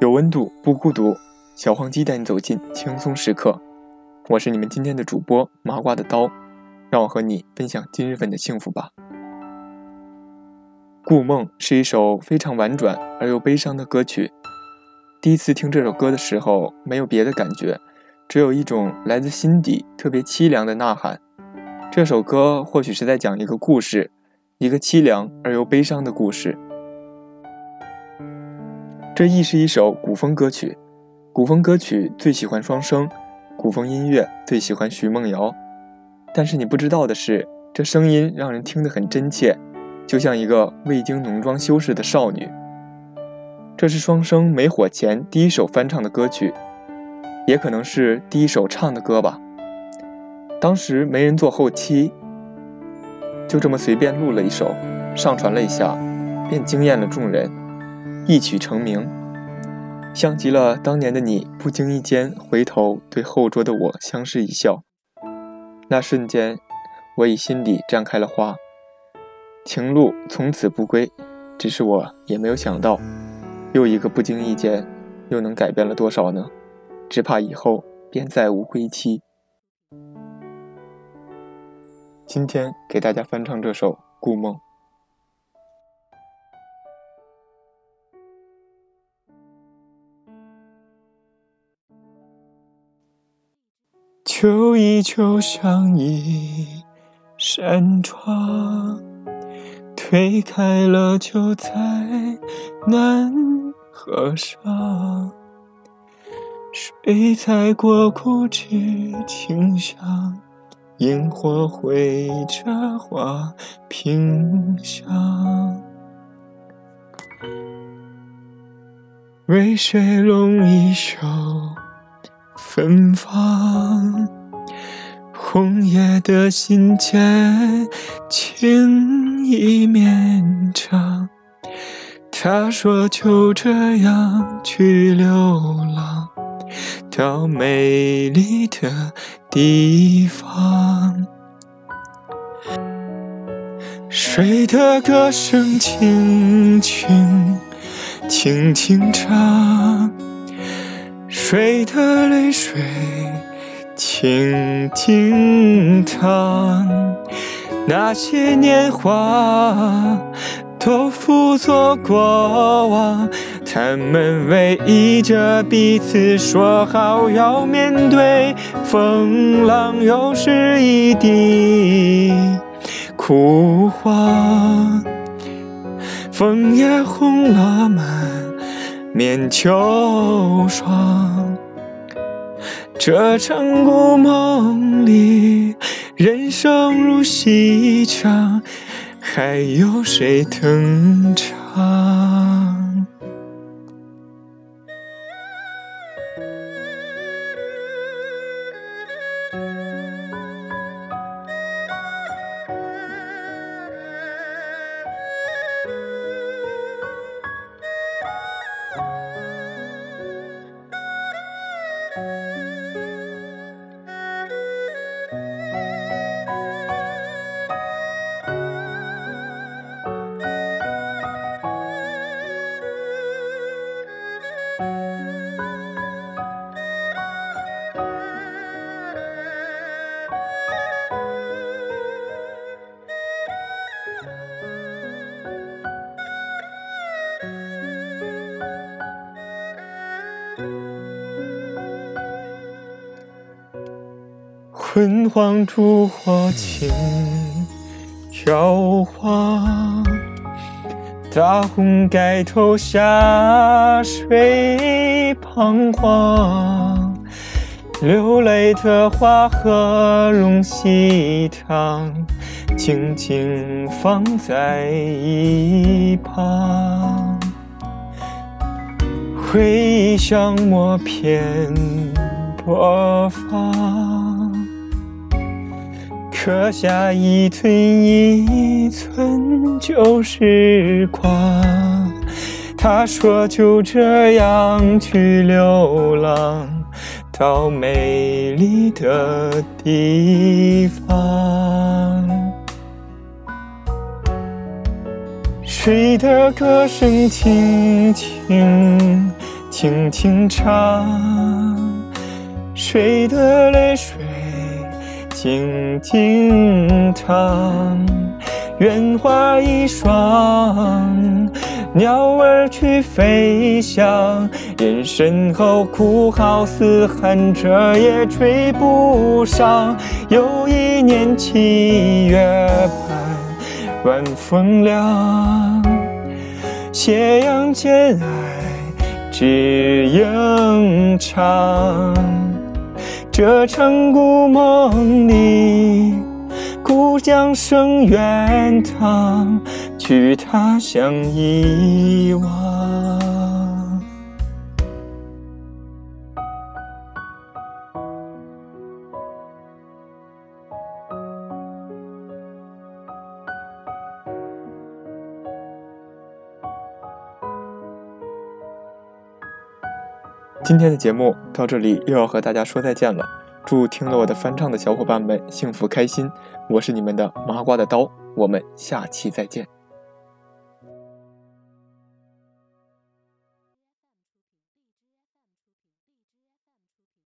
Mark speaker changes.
Speaker 1: 有温度不孤独，小黄鸡带你走进轻松时刻。我是你们今天的主播麻瓜的刀，让我和你分享今日份的幸福吧。《故梦》是一首非常婉转而又悲伤的歌曲。第一次听这首歌的时候，没有别的感觉，只有一种来自心底特别凄凉的呐喊。这首歌或许是在讲一个故事，一个凄凉而又悲伤的故事。这亦是一首古风歌曲。古风歌曲最喜欢双声，古风音乐最喜欢徐梦瑶。但是你不知道的是，这声音让人听得很真切，就像一个未经浓妆修饰的少女。这是双生没火前第一首翻唱的歌曲，也可能是第一首唱的歌吧。当时没人做后期，就这么随便录了一首，上传了一下，便惊艳了众人。一曲成名，像极了当年的你，不经意间回头对后桌的我相视一笑。那瞬间，我已心底绽开了花，情路从此不归。只是我也没有想到，又一个不经意间，又能改变了多少呢？只怕以后便再无归期。今天给大家翻唱这首《故梦》。秋意就像一扇窗，推开了就再难合上。谁踩过枯枝清香，萤火绘着花屏香。为谁拢一袖？芬芳，红叶的信笺，情意绵长。他说就这样去流浪，到美丽的地方。水的歌声轻轻，轻轻唱。水的泪水，静静淌。那些年华都付作过往，他们偎依着彼此，说好要面对风浪，又是一地枯黄。枫叶红了满。面秋霜，这场故梦里，人生如戏场，还有谁登场？Música 昏黄烛火轻摇晃，大红盖头下水彷徨，流泪的花和容喜糖，静静放在一旁，回忆像默片播放。刻下一寸一寸旧时光。他说就这样去流浪，到美丽的地方。谁的歌声轻轻轻轻唱，谁的泪水静静淌。愿化一双，鸟儿去飞翔。人身后哭号嘶喊着也追不上。又一年七月半，晚风凉，斜阳渐矮，只影长。这城故梦里。故乡声远荡，去他乡遗忘。今天的节目到这里又要和大家说再见了。祝听了我的翻唱的小伙伴们幸福开心！我是你们的麻瓜的刀，我们下期再见。